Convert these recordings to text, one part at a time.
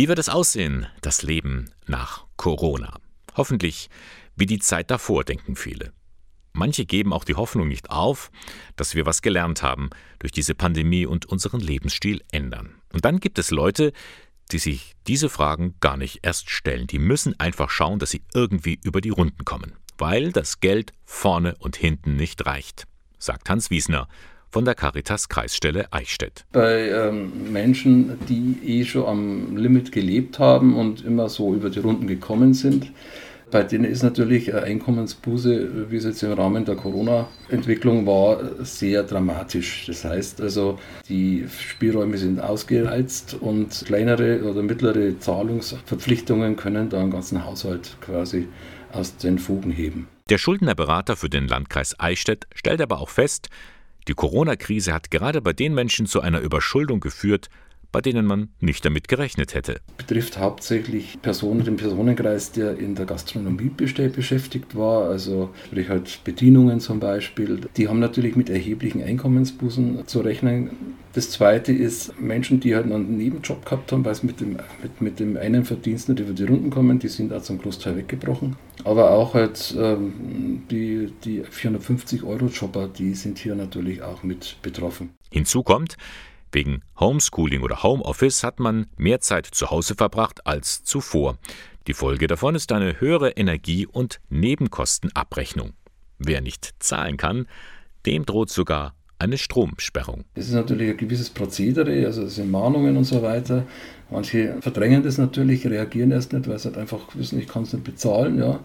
Wie wird es aussehen, das Leben nach Corona? Hoffentlich wie die Zeit davor, denken viele. Manche geben auch die Hoffnung nicht auf, dass wir was gelernt haben durch diese Pandemie und unseren Lebensstil ändern. Und dann gibt es Leute, die sich diese Fragen gar nicht erst stellen. Die müssen einfach schauen, dass sie irgendwie über die Runden kommen, weil das Geld vorne und hinten nicht reicht, sagt Hans Wiesner von der Caritas Kreisstelle Eichstätt. Bei ähm, Menschen, die eh schon am Limit gelebt haben und immer so über die Runden gekommen sind, bei denen ist natürlich eine Einkommensbuße, wie es jetzt im Rahmen der Corona-Entwicklung war, sehr dramatisch. Das heißt also, die Spielräume sind ausgereizt und kleinere oder mittlere Zahlungsverpflichtungen können da einen ganzen Haushalt quasi aus den Fugen heben. Der Schuldnerberater für den Landkreis Eichstätt stellt aber auch fest, die Corona-Krise hat gerade bei den Menschen zu einer Überschuldung geführt, bei denen man nicht damit gerechnet hätte. Betrifft hauptsächlich Personen, den Personenkreis, der in der Gastronomie beschäftigt war, also sprich halt Bedienungen zum Beispiel. Die haben natürlich mit erheblichen Einkommensbußen zu rechnen. Das zweite ist Menschen, die halt einen Nebenjob gehabt haben, weil es mit dem, mit, mit dem einen Verdienst nicht über die Runden kommen, die sind auch zum Großteil weggebrochen. Aber auch halt ähm, die, die 450-Euro-Jobber, die sind hier natürlich auch mit betroffen. Hinzu kommt, Wegen Homeschooling oder Homeoffice hat man mehr Zeit zu Hause verbracht als zuvor. Die Folge davon ist eine höhere Energie- und Nebenkostenabrechnung. Wer nicht zahlen kann, dem droht sogar eine Stromsperrung. Es ist natürlich ein gewisses Prozedere, also es sind Mahnungen und so weiter. Manche verdrängen das natürlich, reagieren erst nicht, weil sie halt einfach wissen, ich kann es nicht bezahlen. Ja.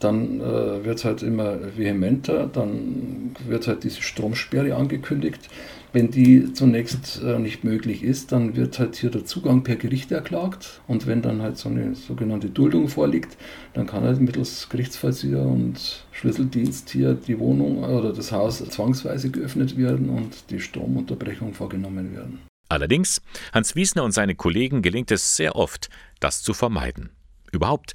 Dann äh, wird es halt immer vehementer, dann wird halt diese Stromsperre angekündigt. Wenn die zunächst äh, nicht möglich ist, dann wird halt hier der Zugang per Gericht erklagt. Und wenn dann halt so eine sogenannte Duldung vorliegt, dann kann halt mittels Gerichtsvollzieher und Schlüsseldienst hier die Wohnung oder das Haus zwangsweise geöffnet werden und die Stromunterbrechung vorgenommen werden. Allerdings, Hans Wiesner und seine Kollegen gelingt es sehr oft, das zu vermeiden. Überhaupt,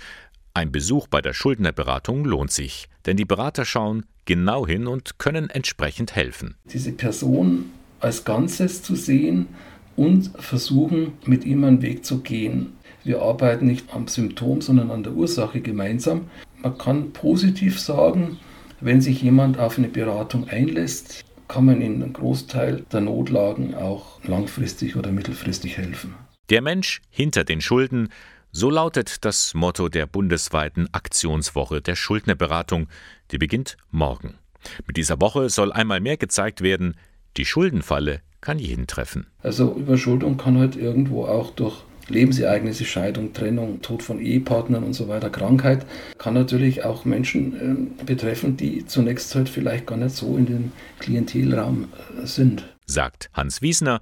ein Besuch bei der Schuldnerberatung lohnt sich, denn die Berater schauen genau hin und können entsprechend helfen. Diese Person als Ganzes zu sehen und versuchen, mit ihm einen Weg zu gehen. Wir arbeiten nicht am Symptom, sondern an der Ursache gemeinsam. Man kann positiv sagen, wenn sich jemand auf eine Beratung einlässt, kann man in einem Großteil der Notlagen auch langfristig oder mittelfristig helfen. Der Mensch hinter den Schulden, so lautet das Motto der bundesweiten Aktionswoche der Schuldnerberatung, die beginnt morgen. Mit dieser Woche soll einmal mehr gezeigt werden, die Schuldenfalle kann jeden treffen. Also Überschuldung kann halt irgendwo auch durch Lebensereignisse, Scheidung, Trennung, Tod von Ehepartnern und so weiter, Krankheit, kann natürlich auch Menschen äh, betreffen, die zunächst halt vielleicht gar nicht so in dem Klientelraum äh, sind. Sagt Hans Wiesner.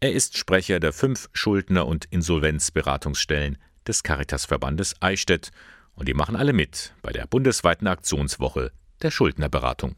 Er ist Sprecher der fünf Schuldner- und Insolvenzberatungsstellen des Caritasverbandes Eichstätt und die machen alle mit bei der bundesweiten Aktionswoche der Schuldnerberatung.